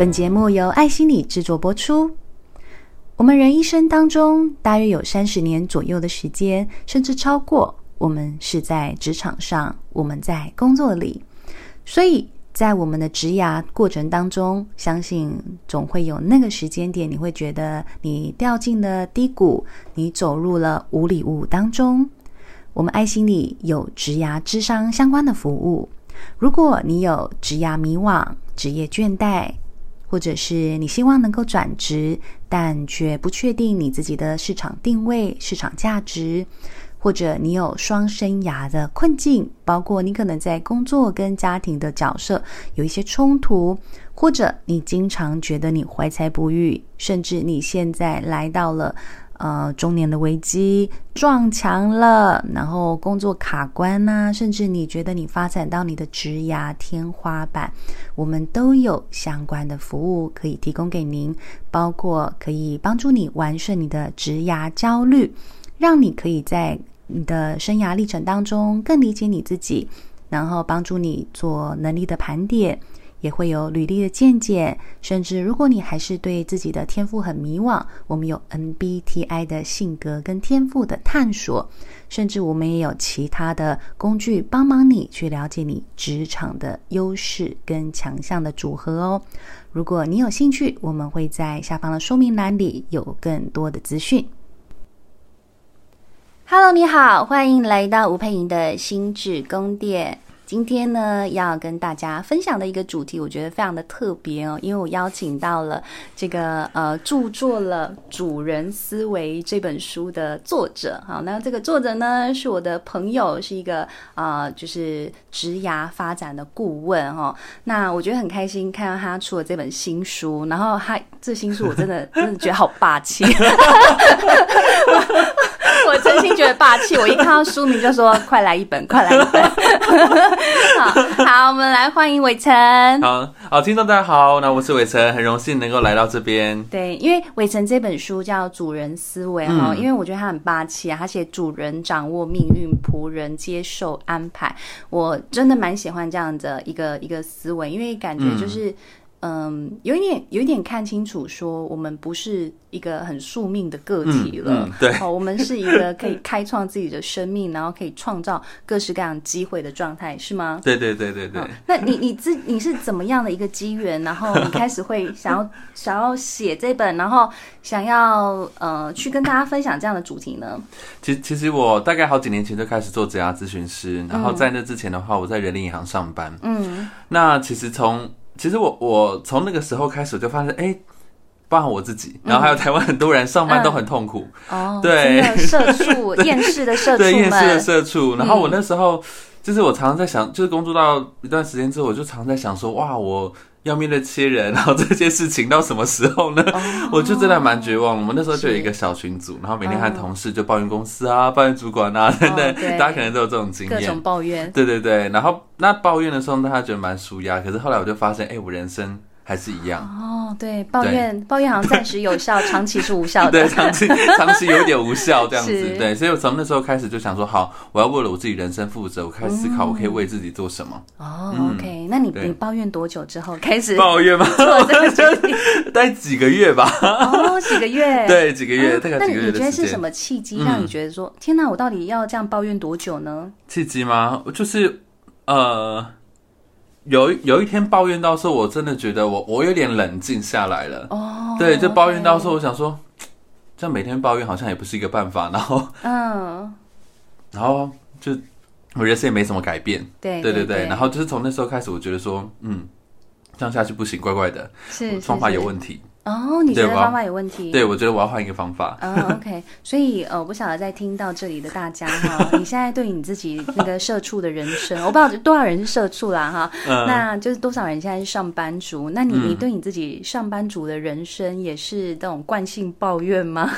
本节目由爱心理制作播出。我们人一生当中，大约有三十年左右的时间，甚至超过，我们是在职场上，我们在工作里。所以在我们的职涯过程当中，相信总会有那个时间点，你会觉得你掉进了低谷，你走入了无里雾当中。我们爱心理有职涯智商相关的服务。如果你有职涯迷惘、职业倦怠，或者是你希望能够转职，但却不确定你自己的市场定位、市场价值，或者你有双生涯的困境，包括你可能在工作跟家庭的角色有一些冲突，或者你经常觉得你怀才不遇，甚至你现在来到了。呃，中年的危机撞墙了，然后工作卡关呐、甚至你觉得你发展到你的职涯天花板，我们都有相关的服务可以提供给您，包括可以帮助你完胜你的职涯焦虑，让你可以在你的生涯历程当中更理解你自己，然后帮助你做能力的盘点。也会有履历的见解，甚至如果你还是对自己的天赋很迷惘，我们有 MBTI 的性格跟天赋的探索，甚至我们也有其他的工具帮忙你去了解你职场的优势跟强项的组合哦。如果你有兴趣，我们会在下方的说明栏里有更多的资讯。Hello，你好，欢迎来到吴佩莹的心智宫殿。今天呢，要跟大家分享的一个主题，我觉得非常的特别哦，因为我邀请到了这个呃，著作了《主人思维》这本书的作者。好，那这个作者呢，是我的朋友，是一个啊、呃，就是职涯发展的顾问哈、哦。那我觉得很开心看到他出了这本新书，然后他这新书我真的真的觉得好霸气。我真心觉得霸气，我一看到书名就说：“快来一本，快来一本。好”好好，我们来欢迎伟成。好好，听众大家好，那我是伟成，很荣幸能够来到这边。对，因为伟成这本书叫《主人思维》哈、嗯，因为我觉得他很霸气啊，他写主人掌握命运，仆人接受安排，我真的蛮喜欢这样的一个一个思维，因为感觉就是。嗯嗯，有一点，有一点看清楚，说我们不是一个很宿命的个体了，嗯嗯、对，哦，我们是一个可以开创自己的生命，然后可以创造各式各样机会的状态，是吗？对对对对对。那你你自你是怎么样的一个机缘，然后你开始会想要想要写这本，然后想要呃去跟大家分享这样的主题呢？其实其实我大概好几年前就开始做职涯咨询师，然后在那之前的话，我在人力银行上班，嗯，那其实从其实我我从那个时候开始就发现，哎，包含我自己，然后还有台湾很多人上班都很痛苦，嗯、哦，对，社畜，厌世的社畜，对，厌世的社畜。然后我那时候、嗯、就是我常常在想，就是工作到一段时间之后，我就常常在想说，哇，我。要面对这些人，然后这些事情到什么时候呢？哦、我就真的蛮绝望。我们那时候就有一个小群组，然后每天和同事就抱怨公司啊，哦、抱怨主管啊等等，哦、大家可能都有这种经验，各种抱怨。对对对，然后那抱怨的时候，大家觉得蛮舒压。可是后来我就发现，哎，我人生。还是一样哦，对，抱怨抱怨好像暂时有效，长期是无效的。对，长期 长期有点无效这样子。对，所以我从那时候开始就想说，好，我要为了我自己人生负责，我开始思考，我可以为自己做什么。哦、嗯、，OK，那你你抱怨多久之后开始抱怨吗？待几个月吧。哦，几个月。对，几个月，大概几个月。那你觉得是什么契机让你觉得说，嗯、天哪，我到底要这样抱怨多久呢？契机吗？就是呃。有有一天抱怨到说，我真的觉得我我有点冷静下来了。哦，对，就抱怨到说，我想说，这样每天抱怨好像也不是一个办法。然后，嗯，然后就我觉得也没什么改变。对对对对，然后就是从那时候开始，我觉得说，嗯，这样下去不行，怪怪的，是方法有问题。哦，你觉得方法有问题？对，我觉得我要换一个方法。嗯、uh,，OK。所以呃，我不晓得在听到这里的大家哈，你现在对你自己那个社畜的人生，我不知道多少人是社畜啦哈。Uh, 那就是多少人现在是上班族？那你你对你自己上班族的人生也是这种惯性抱怨吗？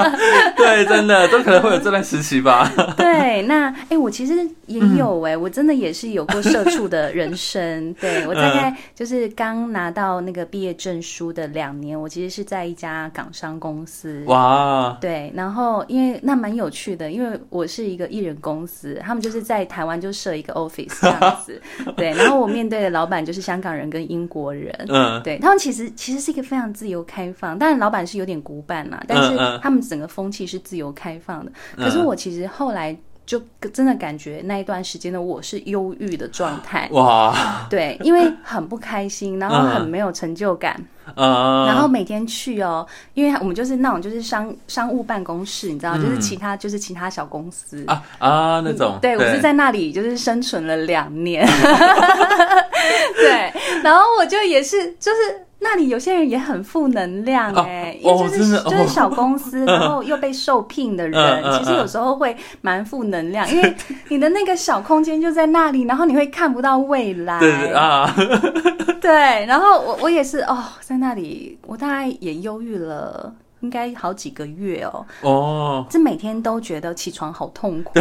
对，真的都可能会有这段时期吧。对，那哎、欸，我其实也有哎、欸，我真的也是有过社畜的人生。对，我大概就是刚拿到那个毕业证书的两年。年，我其实是在一家港商公司。哇，对，然后因为那蛮有趣的，因为我是一个艺人公司，他们就是在台湾就设一个 office 这样子。对，然后我面对的老板就是香港人跟英国人。嗯，对他们其实其实是一个非常自由开放，当然老板是有点古板嘛，但是他们整个风气是自由开放的。可是我其实后来。就真的感觉那一段时间的我是忧郁的状态。哇，对，因为很不开心，然后很没有成就感，嗯，然后每天去哦，因为我们就是那种就是商商务办公室，你知道，就是其他就是其他小公司。啊啊那种，对，我是在那里就是生存了两年，对，然后我就也是就是。那里有些人也很负能量哎，因为就是就是小公司，然后又被受聘的人，其实有时候会蛮负能量，因为 你的那个小空间就在那里，然后你会看不到未来。对对啊，对，然后我我也是哦，在那里我大概也忧郁了，应该好几个月哦。哦，这每天都觉得起床好痛苦。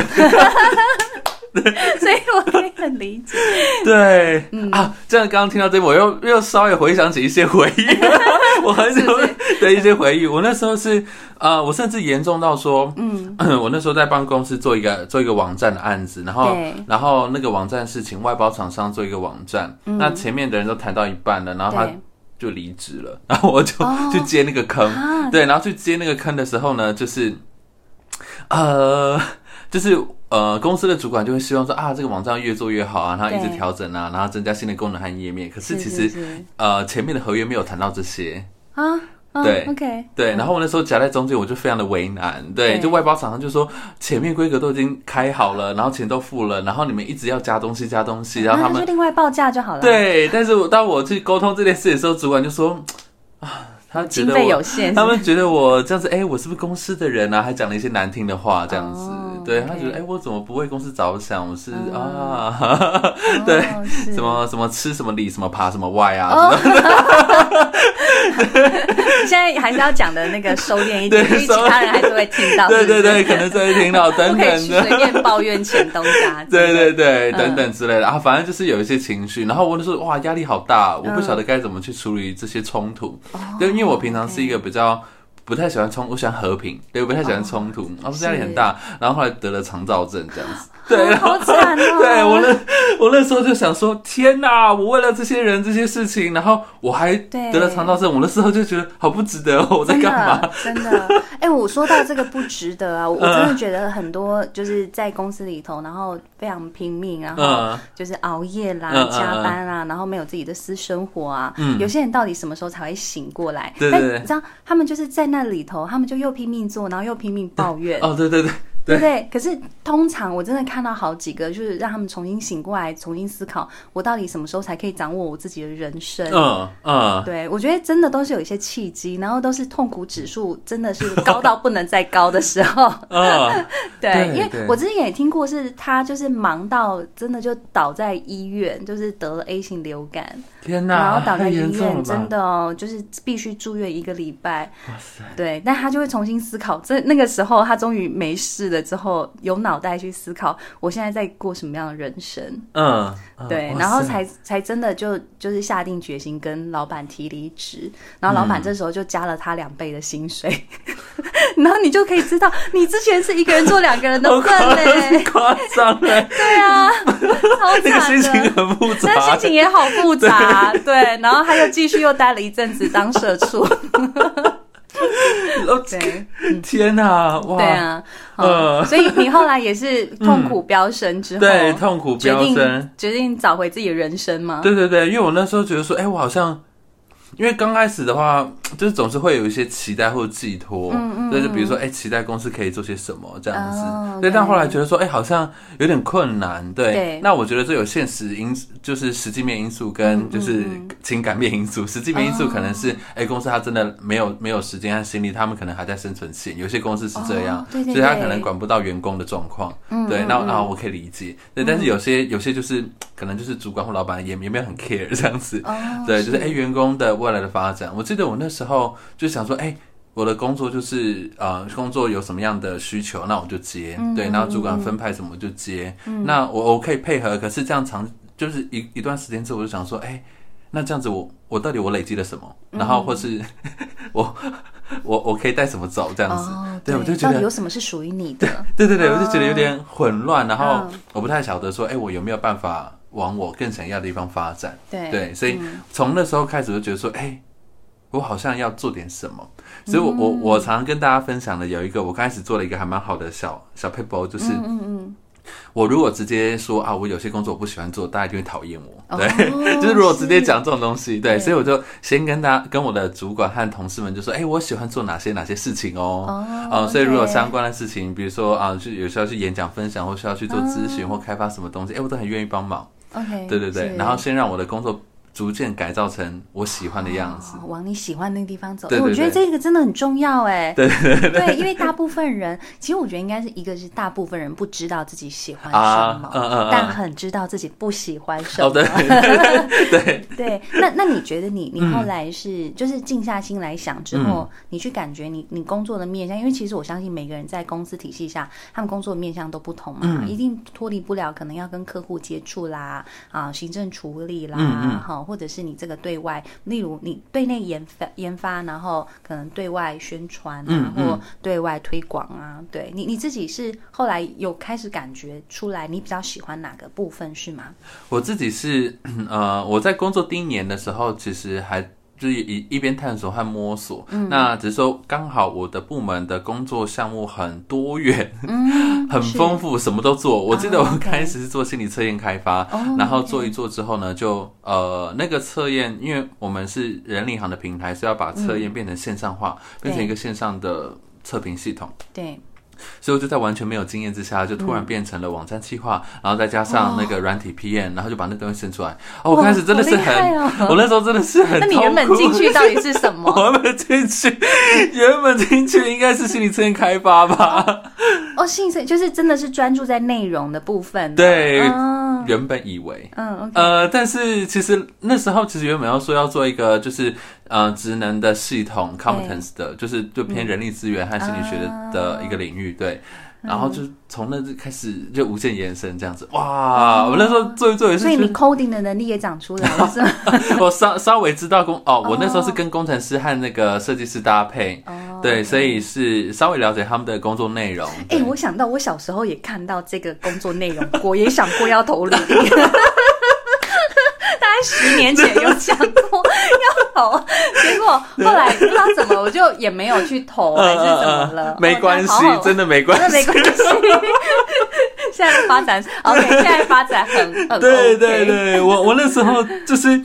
所以我可以很理解。对，嗯。啊，这样刚刚听到这，我又又稍微回想起一些回忆，我很久的一些回忆。我那时候是呃，我甚至严重到说，嗯，我那时候在办公室做一个做一个网站的案子，然后然后那个网站是请外包厂商做一个网站，嗯、那前面的人都谈到一半了，然后他就离职了，然后我就去接那个坑，哦、对，然后去接那个坑的时候呢，就是呃，就是。呃，公司的主管就会希望说啊，这个网站越做越好啊，然后一直调整啊，然后增加新的功能和页面。可是其实，呃，前面的合约没有谈到这些啊。对、哦、，OK，对。然后我那时候夹在中间，我就非常的为难。对，对就外包厂商就说前面规格都已经开好了，然后钱都付了，然后你们一直要加东西加东西，然后他们、啊、就另外报价就好了。对，但是我当我去沟通这件事的时候，主管就说啊。他觉得我，有限他们觉得我这样子，哎、欸，我是不是公司的人啊？还讲了一些难听的话，这样子。Oh, 对他觉得，哎、欸，我怎么不为公司着想？我是、oh. 啊，对，oh, 什么什么吃什么里，什么爬什么外啊。Oh. 现在还是要讲的那个收敛一点，因为其他人还是会听到。对对对，可能是会听到等等的，随便抱怨钱东家。对对对，等等之类的啊，反正就是有一些情绪。然后我就说，哇，压力好大，我不晓得该怎么去处理这些冲突。对，因为我平常是一个比较。不太喜欢冲，我喜欢和平，对，我不太喜欢冲突，然后压力很大，然后后来得了肠躁症这样子，对，好惨哦。对我那我那时候就想说，天哪，我为了这些人这些事情，然后我还得了肠道症，我那时候就觉得好不值得，我在干嘛？真的，哎，我说到这个不值得啊，我真的觉得很多就是在公司里头，然后非常拼命，然后就是熬夜啦、加班啊，然后没有自己的私生活啊，嗯有些人到底什么时候才会醒过来？对对对，你知道他们就是在。那里头，他们就又拼命做，然后又拼命抱怨。哦，对对对。对不对？可是通常我真的看到好几个，就是让他们重新醒过来，重新思考，我到底什么时候才可以掌握我自己的人生？嗯嗯，对，我觉得真的都是有一些契机，然后都是痛苦指数真的是高到不能再高的时候。嗯，对，因为我之前也听过，是他就是忙到真的就倒在医院，就是得了 A 型流感。天哪！然后倒在医院，真的哦，就是必须住院一个礼拜。哇塞！对，但他就会重新思考，这那个时候他终于没事了。之后有脑袋去思考，我现在在过什么样的人生？嗯，对，然后才才真的就就是下定决心跟老板提离职，然后老板这时候就加了他两倍的薪水，然后你就可以知道，你之前是一个人做两个人的份嘞，夸张嘞，对啊，好惨的，心情很复杂，但心情也好复杂，对，然后他又继续又待了一阵子当社畜。对，天哪，哇，对啊，呃，所以你后来也是痛苦飙升之后，对，痛苦飙升，决定找回自己的人生吗？对对对，因为我那时候觉得说，哎，我好像。因为刚开始的话，就是总是会有一些期待或寄托，嗯嗯，就是比如说，哎，期待公司可以做些什么这样子，对。但后来觉得说，哎，好像有点困难，对。那我觉得这有现实因，就是实际面因素跟就是情感面因素。实际面因素可能是，哎，公司他真的没有没有时间和心力，他们可能还在生存线。有些公司是这样，所以他可能管不到员工的状况，对。那那我可以理解，对。但是有些有些就是可能就是主管或老板也也没有很 care 这样子，对，就是哎，员工的。未来的发展，我记得我那时候就想说，哎、欸，我的工作就是呃，工作有什么样的需求，那我就接，嗯、对，然后主管分派什么就接，嗯、那我我可以配合，可是这样长就是一一段时间之后，我就想说，哎、欸。那这样子我我到底我累积了什么？然后或是 我我我可以带什么走？这样子，对我就觉得有什么是属于你的？对对对，我就觉得有点混乱，然后我不太晓得说，哎，我有没有办法往我更想要的地方发展？对对，所以从那时候开始就觉得说，哎，我好像要做点什么。所以我，我我我常常跟大家分享的有一个，我刚开始做了一个还蛮好的小小 paper，，就是，嗯嗯，我如果直接说啊，我有些工作我不喜欢做，大家就会讨厌我，对，哦、就是如果直接讲这种东西，对，所以我就先跟大家跟我的主管和同事们就说，哎、欸，我喜欢做哪些哪些事情哦，哦、嗯，所以如果相关的事情，比如说啊，就有需要去演讲分享，或需要去做咨询或开发什么东西，哎、欸，我都很愿意帮忙，OK，对对对，然后先让我的工作。逐渐改造成我喜欢的样子，哦、往你喜欢那个地方走。对对对，我觉得这个真的很重要，哎。对对对，因为大部分人，其实我觉得应该是一个是大部分人不知道自己喜欢什么，啊嗯嗯、但很知道自己不喜欢什么。哦、对对对，对。那那你觉得你你后来是、嗯、就是静下心来想之后，嗯、你去感觉你你工作的面向，因为其实我相信每个人在公司体系下，他们工作的面向都不同嘛，嗯、一定脱离不了可能要跟客户接触啦，啊，行政处理啦，哈、嗯，或者是你这个。对外，例如你对内研发研发，然后可能对外宣传啊，嗯嗯、或对外推广啊，对你你自己是后来有开始感觉出来，你比较喜欢哪个部分是吗？我自己是呃，我在工作第一年的时候，其实还。就是一一边探索和摸索，嗯、那只是说刚好我的部门的工作项目很多元，嗯、很丰富，什么都做。我记得我开始是做心理测验开发，哦、然后做一做之后呢，就呃那个测验，因为我们是人力行的平台，是要把测验变成线上化，嗯、变成一个线上的测评系统。对。所以我就在完全没有经验之下，就突然变成了网站企划，嗯、然后再加上那个软体 PM，、哦、然后就把那东西生出来。哦，我开始真的是很，哦、我那时候真的是很。那你原本进去到底是什么？我原本进去，原本进去应该是心理测验开发吧。哦，性生就是真的是专注在内容的部分。对，哦、原本以为，嗯，okay、呃，但是其实那时候其实原本要说要做一个就是。呃，职能的系统，competence 的，就是就偏人力资源和心理学的、嗯、的一个领域，对。嗯、然后就从那开始就无限延伸这样子，哇！嗯、我那时候做一做也是，所以你 coding 的能力也长出来了，是吗？我稍稍微知道工哦，我那时候是跟工程师和那个设计师搭配，哦、对，所以是稍微了解他们的工作内容。哎、欸，我想到我小时候也看到这个工作内容过，也想过要投履 十年前有讲过 要投，结果后来不知道怎么，我就也没有去投，还是怎么了？没关系，真的没关系，没关系。现在发展，OK，现在发展很很。对对对，我我那时候就是。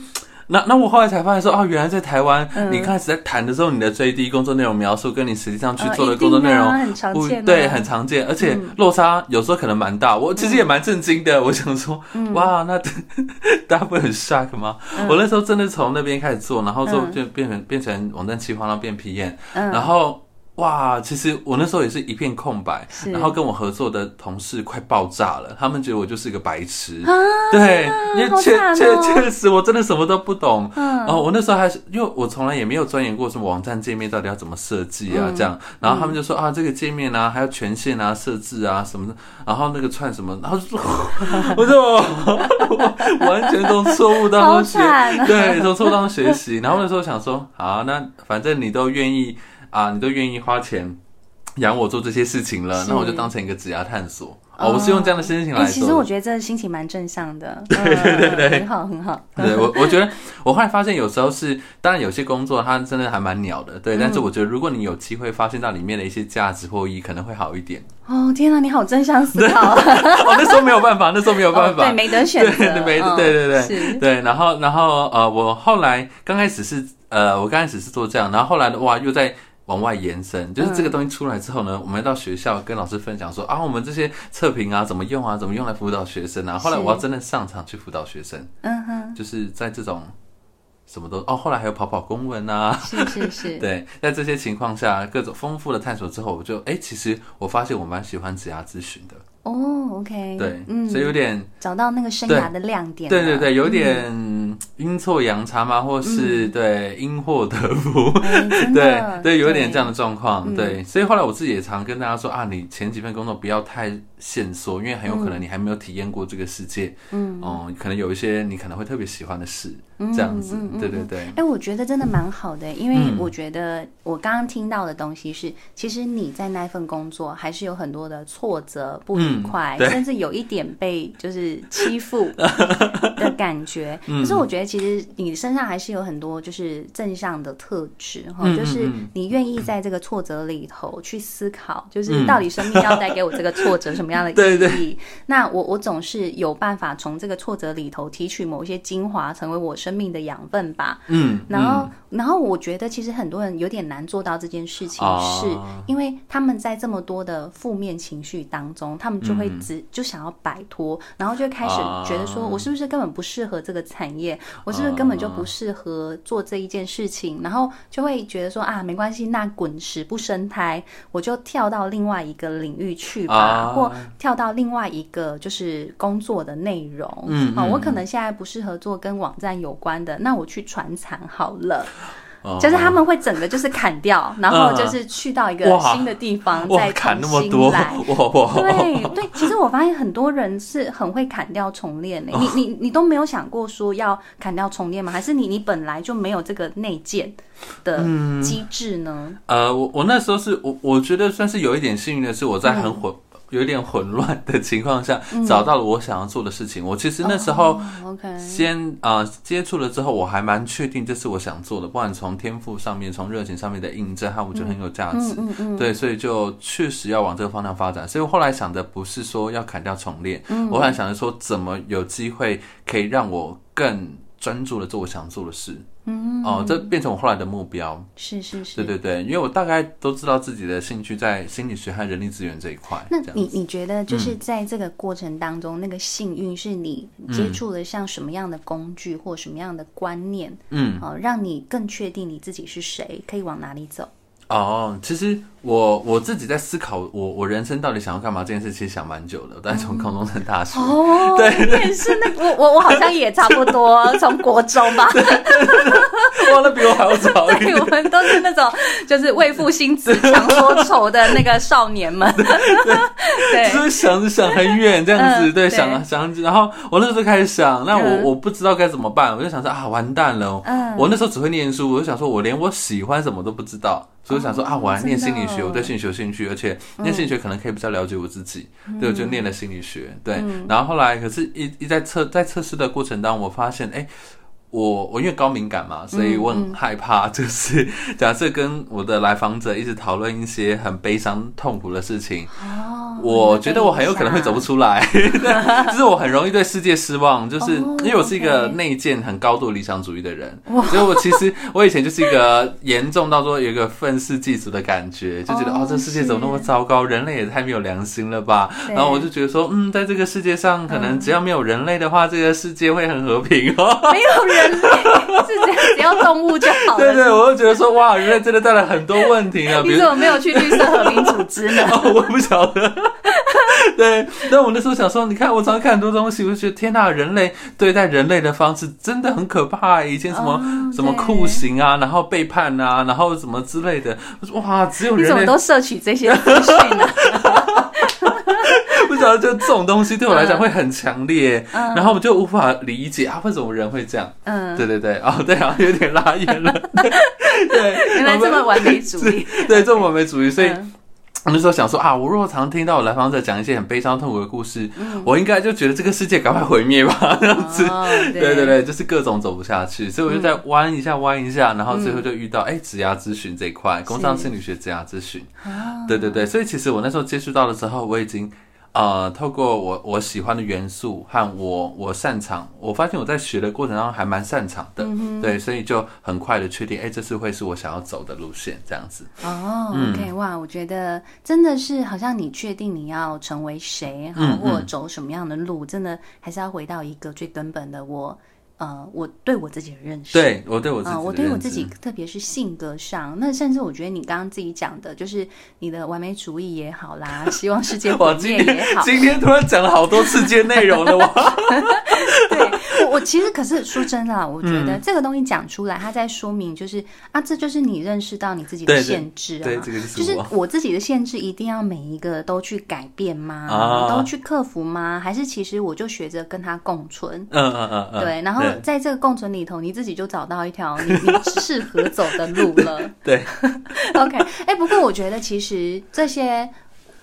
那那我后来才发现说，哦，原来在台湾，嗯、你开始在谈的时候，你的最低工作内容描述跟你实际上去做的工作内容，不、呃啊、对，很常见，而且落差有时候可能蛮大。我其实也蛮震惊的，嗯、我想说，嗯、哇，那 大家不会很 shock 吗？嗯、我那时候真的从那边开始做，然后做就变成、嗯、变成网站企划，然后变 PM，嗯、然后。哇，其实我那时候也是一片空白，然后跟我合作的同事快爆炸了，他们觉得我就是一个白痴，啊、对，因为确确确实我真的什么都不懂，嗯、然后我那时候还是因为我从来也没有钻研过什么网站界面到底要怎么设计啊，嗯、这样，然后他们就说、嗯、啊，这个界面啊，还有权限啊，设置啊什么的，然后那个串什么，然后就说，我就完全从错误当中学，啊、对，从错误当中学习，然后那时候想说，好，那反正你都愿意。啊，你都愿意花钱养我做这些事情了，那我就当成一个职涯探索。哦，哦，我是用这样的心情来其实我觉得这个心情蛮正向的。对对对对，很好很好。对我，我觉得我后来发现，有时候是，当然有些工作它真的还蛮鸟的，对。嗯，但是我觉得，如果你有机会发现到里面的一些价值或意义，可能会好一点。哦，天哪，你好正向思考。哦，那时候没有办法，那时候没有办法，哦，对，没得选择，对，没，对对对，是对。然后，然后呃，我后来刚开始是呃，我刚开始是做这样，然后后来的哇，又在。往外延伸，就是这个东西出来之后呢，嗯、我们到学校跟老师分享说啊，我们这些测评啊怎么用啊，怎么用来辅导学生啊。后来我要真的上场去辅导学生，嗯哼，就是在这种什么都哦，后来还有跑跑公文啊，是是是，对，在这些情况下，各种丰富的探索之后，我就哎、欸，其实我发现我蛮喜欢职涯咨询的。哦，OK，对，嗯，所以有点找到那个生涯的亮点，对对对，有点阴错阳差嘛，或是对因祸得福，对对，有点这样的状况，对，所以后来我自己也常跟大家说啊，你前几份工作不要太限缩，因为很有可能你还没有体验过这个世界，嗯，哦，可能有一些你可能会特别喜欢的事，这样子，对对对。哎，我觉得真的蛮好的，因为我觉得我刚刚听到的东西是，其实你在那份工作还是有很多的挫折不愉快，甚至有一点被就是欺负 的感觉。可是我觉得其实你身上还是有很多就是正向的特质哈，就是你愿意在这个挫折里头去思考，就是到底生命要带给我这个挫折什么。样的 意义，对对，那我我总是有办法从这个挫折里头提取某一些精华，成为我生命的养分吧。嗯，然后、嗯、然后我觉得其实很多人有点难做到这件事情，是因为他们在这么多的负面情绪当中，他们就会只、嗯、就想要摆脱，然后就开始觉得说，我是不是根本不适合这个产业？我是不是根本就不适合做这一件事情？然后就会觉得说啊，没关系，那滚石不生苔，我就跳到另外一个领域去吧，或。跳到另外一个就是工作的内容，嗯，好，我可能现在不适合做跟网站有关的，那我去传产好了。就是他们会整个就是砍掉，然后就是去到一个新的地方再重新来。对对，其实我发现很多人是很会砍掉重练的。你你你都没有想过说要砍掉重练吗？还是你你本来就没有这个内建的机制呢？呃，我我那时候是我我觉得算是有一点幸运的是我在很火。有点混乱的情况下，找到了我想要做的事情。我其实那时候先啊接触了之后，我还蛮确定这是我想做的。不管从天赋上面，从热情上面的印证，哈，我觉得很有价值。对，所以就确实要往这个方向发展。所以我后来想的不是说要砍掉重练，我后来想着说怎么有机会可以让我更专注的做我想做的事。嗯哦，这变成我后来的目标。是是是，对对对，因为我大概都知道自己的兴趣在心理学和人力资源这一块。那你你觉得就是在这个过程当中，嗯、那个幸运是你接触了像什么样的工具或什么样的观念，嗯，哦，让你更确定你自己是谁，可以往哪里走？哦，其实我我自己在思考我，我我人生到底想要干嘛这件事，其实想蛮久的。我大概从高中升大学，哦，对，你也是那个，我我我好像也差不多，从国中吧。哇，那比我还要早一点。我们都是那种就是为赋新词强说愁的那个少年们。对，对就是想着想很远这样子，嗯、对，想想，然后我那时候开始想，那我、嗯、我不知道该怎么办，我就想说啊，完蛋了。嗯，我那时候只会念书，我就想说我连我喜欢什么都不知道。所以我想说啊，我还念心理学，我对心理学有兴趣，而且念心理学可能可以比较了解我自己，对，我就念了心理学。对，然后后来可是一一在测在测试的过程当中，我发现哎。我我因为高敏感嘛，所以我很害怕，就是 假设跟我的来访者一直讨论一些很悲伤痛苦的事情，我觉得我很有可能会走不出来，就是我很容易对世界失望，就是因为我是一个内建很高度理想主义的人，所以我其实我以前就是一个严重到说有一个愤世嫉俗的感觉，就觉得哦，这世界怎么那么糟糕，人类也太没有良心了吧，然后我就觉得说，嗯，在这个世界上，可能只要没有人类的话，这个世界会很和平哦，没有人。是这样，只要动物就好了。对对，我就觉得说，哇，人类真的带来很多问题啊！你怎么没有去绿色和平组织呢？哦，我不晓得。对，但我那时候想说，你看，我常常看很多东西，我就觉得天哪，人类对待人类的方式真的很可怕。以前什么、哦、什么酷刑啊，然后背叛啊，然后什么之类的。我说哇，只有人类你怎么都摄取这些资讯呢？就这种东西对我来讲会很强烈，嗯、然后我就无法理解啊，为什么人会这样？嗯，对对对，哦，对啊，有点拉远了。对，原来这么完美主义，对，这么完美主义，所以。嗯我那时候想说啊，我如果常听到我来访者讲一些很悲伤痛苦的故事，嗯、我应该就觉得这个世界赶快毁灭吧，这样子。哦、对，对对对，就是各种走不下去，所以我就在弯一下弯一下，然后最后就遇到哎，职涯咨询这一块，工商心理学职涯咨询。哦、对对对，所以其实我那时候接触到的时候，我已经。呃，透过我我喜欢的元素和我我擅长，我发现我在学的过程当中还蛮擅长的，嗯、对，所以就很快的确定，哎，这次会是我想要走的路线，这样子。哦，OK，、嗯、哇，我觉得真的是好像你确定你要成为谁，或者走什么样的路，真的还是要回到一个最根本的我。呃，我对我自己的认识，对我对我自己、呃，我对我自己，特别是性格上，那甚至我觉得你刚刚自己讲的，就是你的完美主义也好啦，希望世界 毁灭也好，今天突然讲了好多世界内容了哇！对，其实可是说真的，我觉得这个东西讲出来，它在说明就是啊，这就是你认识到你自己的限制啊，对，对，对，这个是就是我自己的限制，一定要每一个都去改变吗？啊、都去克服吗？还是其实我就学着跟他共存？嗯嗯嗯嗯，对，然后。在这个共存里头，你自己就找到一条你你适合走的路了。对，OK，哎、欸，不过我觉得其实这些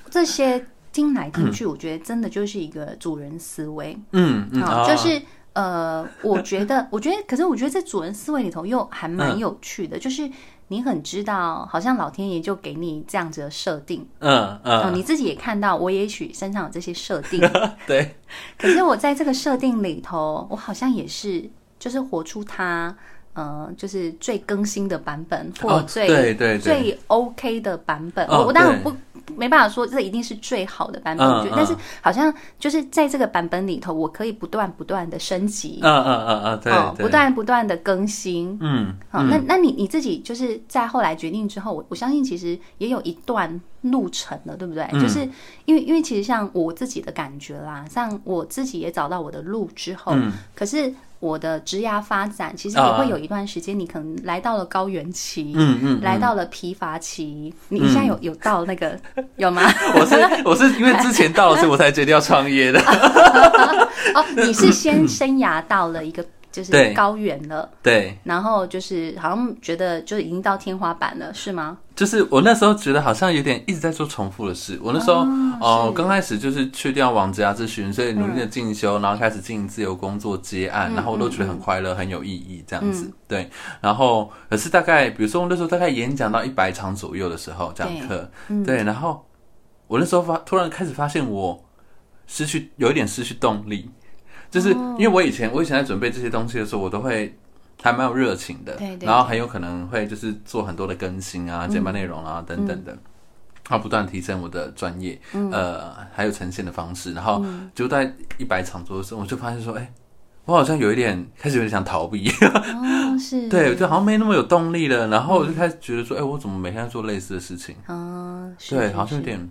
这些听来听去，我觉得真的就是一个主人思维。嗯嗯，好，就是呃，我觉得，我觉得，可是我觉得在主人思维里头又还蛮有趣的，嗯、就是。你很知道，好像老天爷就给你这样子的设定，嗯嗯、哦，你自己也看到，我也许身上有这些设定，对。可是我在这个设定里头，我好像也是，就是活出它，呃，就是最更新的版本，或最、哦、对对对最 OK 的版本。哦、我当然不。没办法说这一定是最好的版本，我觉得，但是好像就是在这个版本里头，我可以不断不断的升级，嗯嗯嗯嗯，对，不断不断的更新，嗯，好，那那你你自己就是在后来决定之后，我我相信其实也有一段路程了，对不对？就是因为因为其实像我自己的感觉啦，像我自己也找到我的路之后，可是。我的职涯发展其实也会有一段时间，你可能来到了高原期，嗯嗯，来到了疲乏期。你现在有有到那个 有吗？我是我是因为之前到了，所以我才决定要创业的。哦，你是先生涯到了一个。就是高原了，对，然后就是好像觉得就已经到天花板了，是吗？就是我那时候觉得好像有点一直在做重复的事。我那时候哦，刚、呃、开始就是确定要往职涯咨询，所以努力的进修，嗯、然后开始经营自由工作接案，嗯、然后我都觉得很快乐，嗯、很有意义这样子。嗯、对，然后可是大概比如说我那时候大概演讲到一百场左右的时候讲课，对，然后我那时候发突然开始发现我失去有一点失去动力。就是因为我以前我以前在准备这些东西的时候，我都会还蛮有热情的，对对对，然后很有可能会就是做很多的更新啊、简报内容啊、嗯、等等的，然后不断提升我的专业，嗯、呃，还有呈现的方式，然后就在一百场做的时候，我就发现说，哎、欸，我好像有一点开始有点想逃避，哦，是，对，就好像没那么有动力了，然后我就开始觉得说，哎、欸，我怎么每天在做类似的事情？哦，对，好像有点。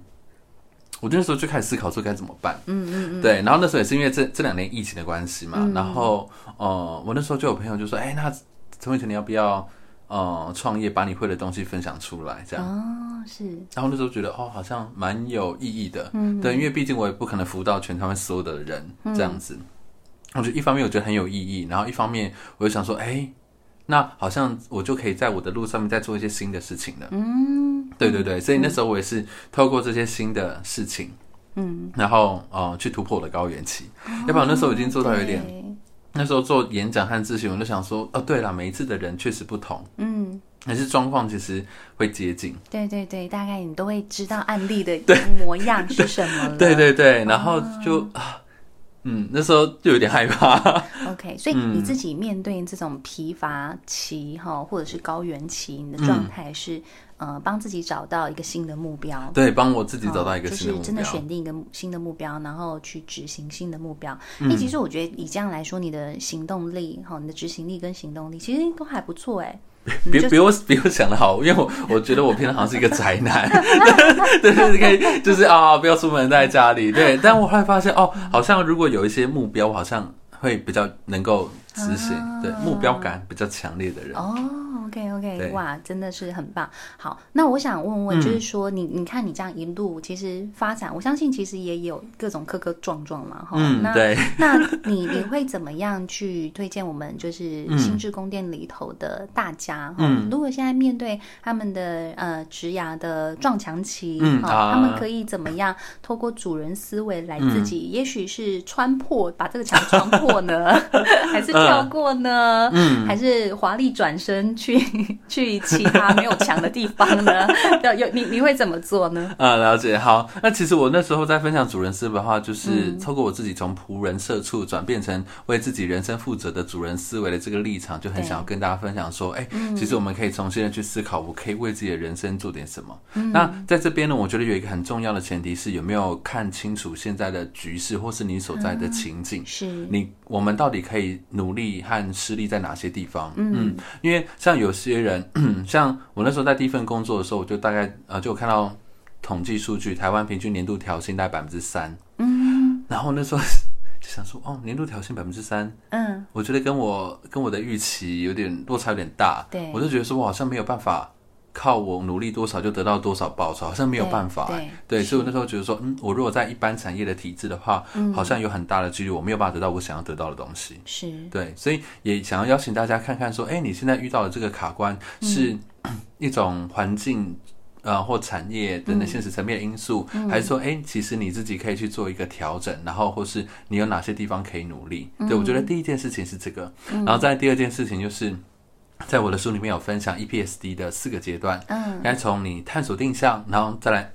我那时候就开始思考说该怎么办，嗯嗯嗯，对，然后那时候也是因为这这两年疫情的关系嘛，嗯、然后呃，我那时候就有朋友就说，哎、欸，那陈伟成你要不要呃创业，把你会的东西分享出来，这样，哦，是，然后那时候觉得哦，好像蛮有意义的，嗯，对，因为毕竟我也不可能服务到全台湾所有的人这样子，嗯、我觉得一方面我觉得很有意义，然后一方面我就想说，哎、欸。那好像我就可以在我的路上面再做一些新的事情了。嗯，对对对，所以那时候我也是透过这些新的事情，嗯，然后呃去突破我的高原期。哦、要不然那时候已经做到有点，那时候做演讲和咨询，我就想说，哦，对了，每一次的人确实不同，嗯，但是状况其实会接近。对对对，大概你都会知道案例的模样是什么了。对对对，然后就啊。嗯，那时候就有点害怕。OK，所以你自己面对这种疲乏期哈，或者是高原期，你的状态是、嗯、呃，帮自己找到一个新的目标。对，帮我自己找到一个新的目标，就是真的选定一个新的目标，然后去执行新的目标。因为、嗯、其实我觉得以这样来说，你的行动力哈，你的执行力跟行动力其实都还不错哎。比比我比我想的好，因为我我觉得我平常好像是一个宅男，对 对，可以就是啊、哦，不要出门在家里，对。但我后来发现哦，好像如果有一些目标，好像会比较能够执行，啊、对，目标感比较强烈的人哦。OK OK，哇，真的是很棒。好，那我想问问，就是说你，你你看你这样一路其实发展，我相信其实也有各种磕磕撞撞嘛，哈。嗯，那对。那你你会怎么样去推荐我们，就是心智宫殿里头的大家？嗯，如果现在面对他们的呃职涯的撞墙期，嗯，他们可以怎么样透过主人思维来自己，也许是穿破把这个墙 穿破呢，还是跳过呢？嗯，还是华丽转身去？去其他没有墙的地方呢？有有你你会怎么做呢？啊，了解。好，那其实我那时候在分享主人思维的话，就是透过我自己从仆人社畜转变成为自己人生负责的主人思维的这个立场，就很想要跟大家分享说，哎对，其实我们可以重新的去思考，我可以为自己的人生做点什么。嗯、那在这边呢，我觉得有一个很重要的前提是有没有看清楚现在的局势，或是你所在的情境，嗯、是你我们到底可以努力和施力在哪些地方。嗯，嗯，因为像有些人，像我那时候在第一份工作的时候，我就大概呃就看到统计数据，台湾平均年度调薪大概百分之三。嗯，然后那时候就想说，哦，年度调薪百分之三，嗯，我觉得跟我跟我的预期有点落差有点大。对，我就觉得说我好像没有办法。靠我努力多少就得到多少报酬，好像没有办法。对，对，所以我那时候觉得说，嗯，我如果在一般产业的体制的话，嗯，好像有很大的几率我没有办法得到我想要得到的东西。是，对，所以也想要邀请大家看看说，哎，你现在遇到的这个卡关是一种环境，呃，或产业等等现实层面的因素，嗯，还是说，哎，其实你自己可以去做一个调整，然后或是你有哪些地方可以努力？对，我觉得第一件事情是这个，然后再第二件事情就是。在我的书里面有分享 EPSD 的四个阶段，嗯，应该从你探索定向，然后再来。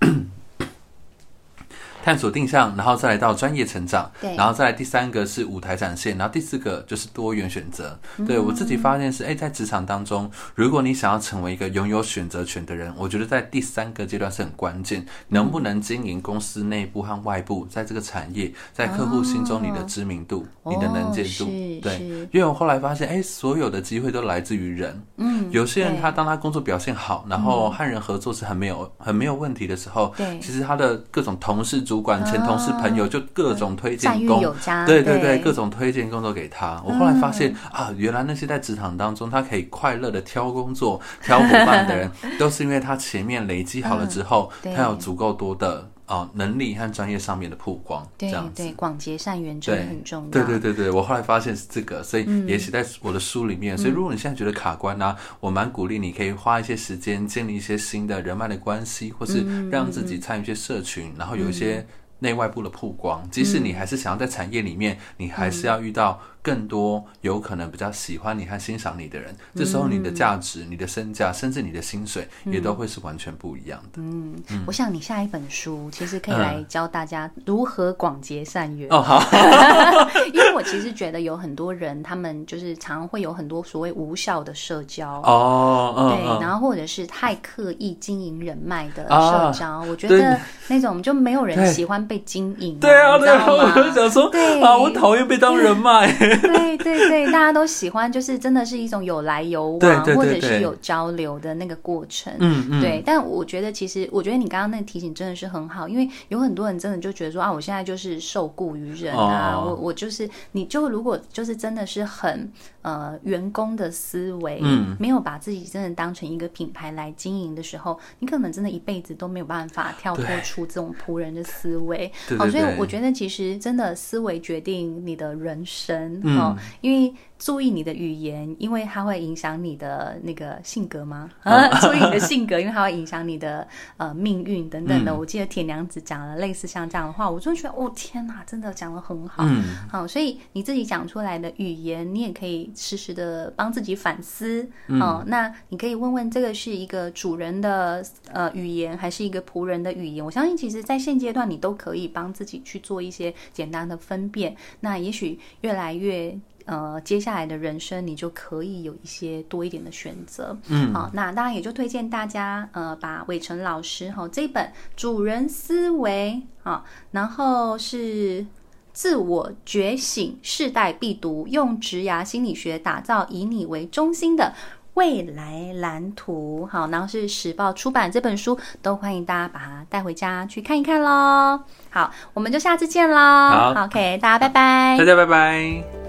探索定向，然后再来到专业成长，对，然后再来第三个是舞台展现，然后第四个就是多元选择。嗯、对我自己发现是，哎，在职场当中，如果你想要成为一个拥有选择权的人，我觉得在第三个阶段是很关键，能不能经营公司内部和外部，在这个产业，在客户心中你的知名度、哦、你的能见度，哦、对，因为我后来发现，哎，所有的机会都来自于人。嗯，有些人他当他工作表现好，然后和人合作是很没有很没有问题的时候，对，其实他的各种同事。主管、前同事、朋友就各种推荐工，对对对，各种推荐工作给他。我后来发现啊，原来那些在职场当中他可以快乐的挑工作、挑伙伴的人，都是因为他前面累积好了之后，他有足够多的。哦，能力和专业上面的曝光，对这样子对，广结善缘真的很重要。对对对对，我后来发现是这个，所以也写在我的书里面。嗯、所以如果你现在觉得卡关呢、我蛮鼓励你可以花一些时间建立一些新的人脉的关系，或是让自己参与一些社群，嗯、然后有一些内外部的曝光。嗯、即使你还是想要在产业里面，你还是要遇到。更多有可能比较喜欢你和欣赏你的人，这时候你的价值、你的身价，甚至你的薪水，也都会是完全不一样的。嗯，我想你下一本书其实可以来教大家如何广结善缘。哦，好。因为我其实觉得有很多人，他们就是常常会有很多所谓无效的社交。哦，对，然后或者是太刻意经营人脉的社交，我觉得那种就没有人喜欢被经营。对啊，对啊，我就想说，啊，我讨厌被当人脉。对对对，大家都喜欢，就是真的是一种有来有往，或者是有交流的那个过程。嗯嗯。对，但我觉得其实，我觉得你刚刚那个提醒真的是很好，因为有很多人真的就觉得说啊，我现在就是受雇于人啊，我我就是，你就如果就是真的是很呃员工的思维，嗯，没有把自己真的当成一个品牌来经营的时候，你可能真的一辈子都没有办法跳脱出这种仆人的思维。好，所以我觉得其实真的思维决定你的人生。哦，因为注意你的语言，因为它会影响你的那个性格吗？啊，注意你的性格，因为它会影响你的呃命运等等的。嗯、我记得铁娘子讲了类似像这样的话，我就觉得哦天哪，真的讲的很好。嗯，好，所以你自己讲出来的语言，你也可以实时的帮自己反思。嗯、哦，那你可以问问这个是一个主人的呃语言，还是一个仆人的语言？我相信，其实在现阶段，你都可以帮自己去做一些简单的分辨。那也许越来越。呃，接下来的人生你就可以有一些多一点的选择。嗯，好，那当然也就推荐大家呃，把伟成老师哈、哦、这本《主人思维》啊、哦，然后是自我觉醒世代必读，用职涯心理学打造以你为中心的未来蓝图。好，然后是时报出版这本书，都欢迎大家把它带回家去看一看喽。好，我们就下次见喽。好，OK，大家拜拜。大家拜拜。